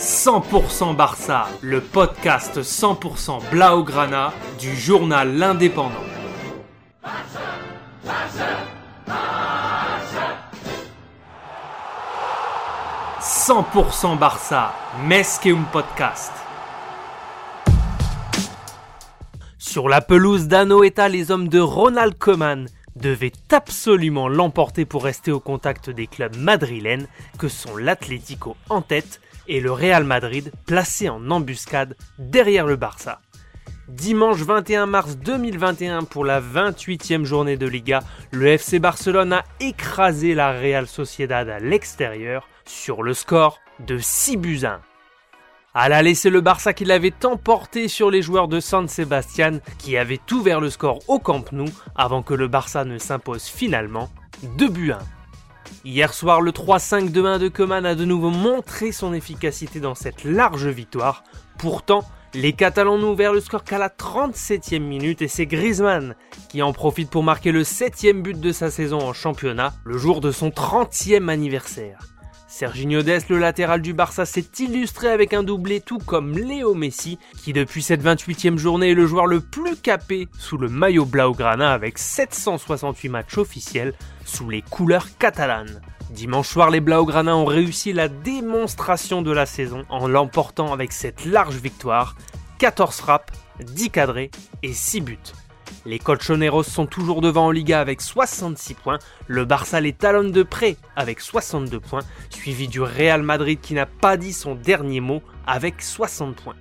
100% Barça, le podcast 100% Blaugrana du journal L'Indépendant. 100% Barça, Mesqueum Podcast. Sur la pelouse d'Anoeta, les hommes de Ronald Koeman devaient absolument l'emporter pour rester au contact des clubs madrilènes que sont l'Atlético en tête et le Real Madrid placé en embuscade derrière le Barça. Dimanche 21 mars 2021 pour la 28e journée de Liga, le FC Barcelone a écrasé la Real Sociedad à l'extérieur sur le score de 6 buts 1. À la laisser le Barça qui l'avait emporté sur les joueurs de San Sebastian qui avaient ouvert le score au Camp Nou avant que le Barça ne s'impose finalement 2 buts 1. Hier soir, le 3-5-2-1 de Coman a de nouveau montré son efficacité dans cette large victoire. Pourtant, les Catalans n'ont ouvert le score qu'à la 37e minute et c'est Griezmann qui en profite pour marquer le 7e but de sa saison en championnat, le jour de son 30e anniversaire. Serginho Dest, le latéral du Barça, s'est illustré avec un doublé tout comme Léo Messi, qui depuis cette 28e journée est le joueur le plus capé sous le maillot Blaugrana avec 768 matchs officiels sous les couleurs catalanes. Dimanche soir, les Blaugrana ont réussi la démonstration de la saison en l'emportant avec cette large victoire, 14 frappes, 10 cadrés et 6 buts. Les Colchoneros sont toujours devant en Liga avec 66 points, le Barça les talonne de près avec 62 points, suivi du Real Madrid qui n'a pas dit son dernier mot avec 60 points.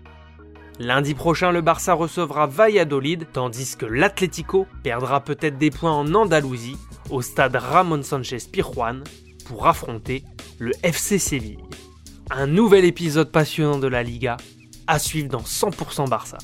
Lundi prochain, le Barça recevra Valladolid, tandis que l'Atlético perdra peut-être des points en Andalousie, au stade Ramon Sanchez Pirjuan, pour affronter le FC Séville. Un nouvel épisode passionnant de la Liga, à suivre dans 100% Barça.